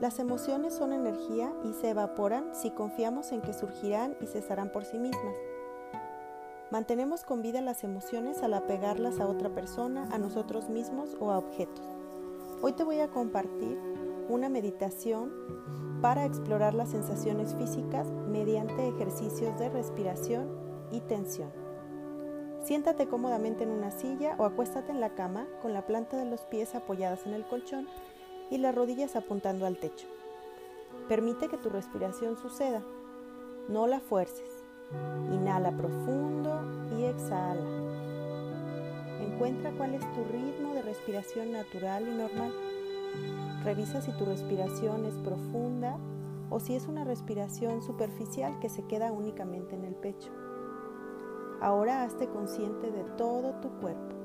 Las emociones son energía y se evaporan si confiamos en que surgirán y cesarán por sí mismas. Mantenemos con vida las emociones al apegarlas a otra persona, a nosotros mismos o a objetos. Hoy te voy a compartir una meditación para explorar las sensaciones físicas mediante ejercicios de respiración y tensión. Siéntate cómodamente en una silla o acuéstate en la cama con la planta de los pies apoyadas en el colchón y las rodillas apuntando al techo. Permite que tu respiración suceda. No la fuerces. Inhala profundo y exhala. Encuentra cuál es tu ritmo de respiración natural y normal. Revisa si tu respiración es profunda o si es una respiración superficial que se queda únicamente en el pecho. Ahora hazte consciente de todo tu cuerpo.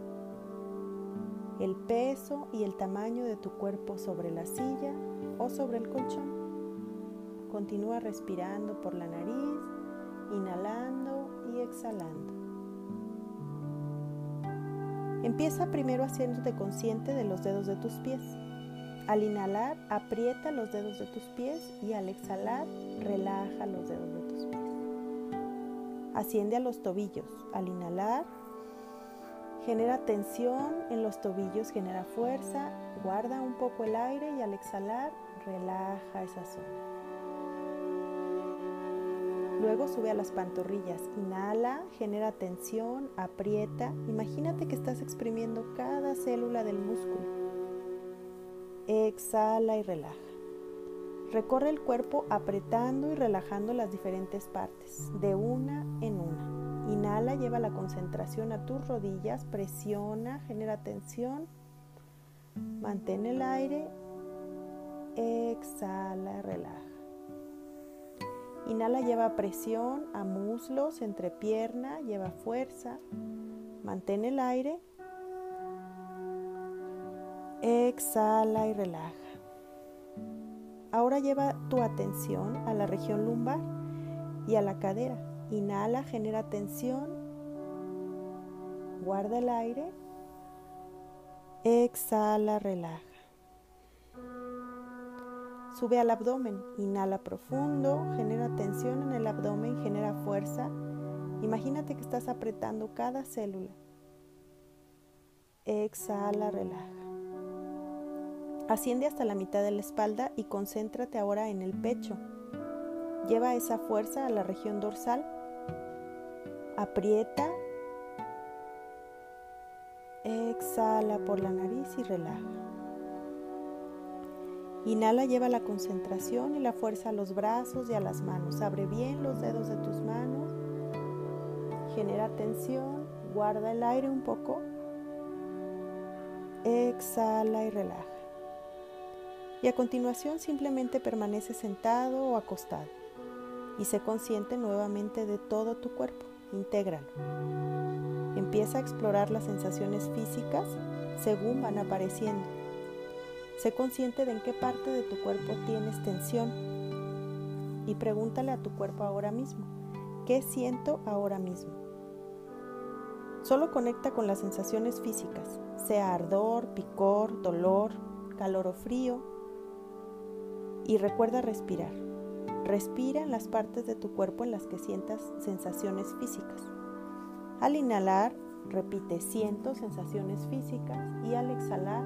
El peso y el tamaño de tu cuerpo sobre la silla o sobre el colchón. Continúa respirando por la nariz inhalando y exhalando. Empieza primero haciéndote consciente de los dedos de tus pies. Al inhalar, aprieta los dedos de tus pies y al exhalar, relaja los dedos de tus pies. Asciende a los tobillos. Al inhalar, genera tensión en los tobillos, genera fuerza, guarda un poco el aire y al exhalar, relaja esa zona. Luego sube a las pantorrillas. Inhala, genera tensión, aprieta. Imagínate que estás exprimiendo cada célula del músculo. Exhala y relaja. Recorre el cuerpo apretando y relajando las diferentes partes, de una en una. Inhala, lleva la concentración a tus rodillas, presiona, genera tensión. Mantén el aire. Exhala, relaja. Inhala, lleva presión a muslos, entrepierna, lleva fuerza. Mantén el aire. Exhala y relaja. Ahora lleva tu atención a la región lumbar y a la cadera. Inhala, genera tensión. Guarda el aire. Exhala, relaja. Sube al abdomen, inhala profundo, genera tensión en el abdomen, genera fuerza. Imagínate que estás apretando cada célula. Exhala, relaja. Asciende hasta la mitad de la espalda y concéntrate ahora en el pecho. Lleva esa fuerza a la región dorsal. Aprieta. Exhala por la nariz y relaja. Inhala, lleva la concentración y la fuerza a los brazos y a las manos. Abre bien los dedos de tus manos. Genera tensión. Guarda el aire un poco. Exhala y relaja. Y a continuación simplemente permanece sentado o acostado. Y sé consciente nuevamente de todo tu cuerpo. Intégralo. Empieza a explorar las sensaciones físicas según van apareciendo. Sé consciente de en qué parte de tu cuerpo tienes tensión y pregúntale a tu cuerpo ahora mismo, ¿qué siento ahora mismo? Solo conecta con las sensaciones físicas, sea ardor, picor, dolor, calor o frío. Y recuerda respirar. Respira en las partes de tu cuerpo en las que sientas sensaciones físicas. Al inhalar, repite siento sensaciones físicas y al exhalar,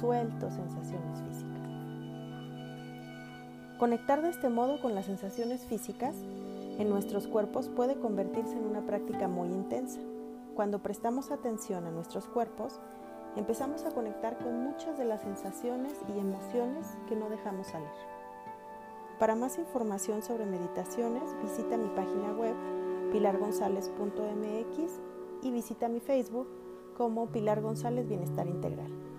suelto sensaciones físicas. Conectar de este modo con las sensaciones físicas en nuestros cuerpos puede convertirse en una práctica muy intensa. Cuando prestamos atención a nuestros cuerpos, empezamos a conectar con muchas de las sensaciones y emociones que no dejamos salir. Para más información sobre meditaciones, visita mi página web pilargonzalez.mx y visita mi Facebook como Pilar González Bienestar Integral.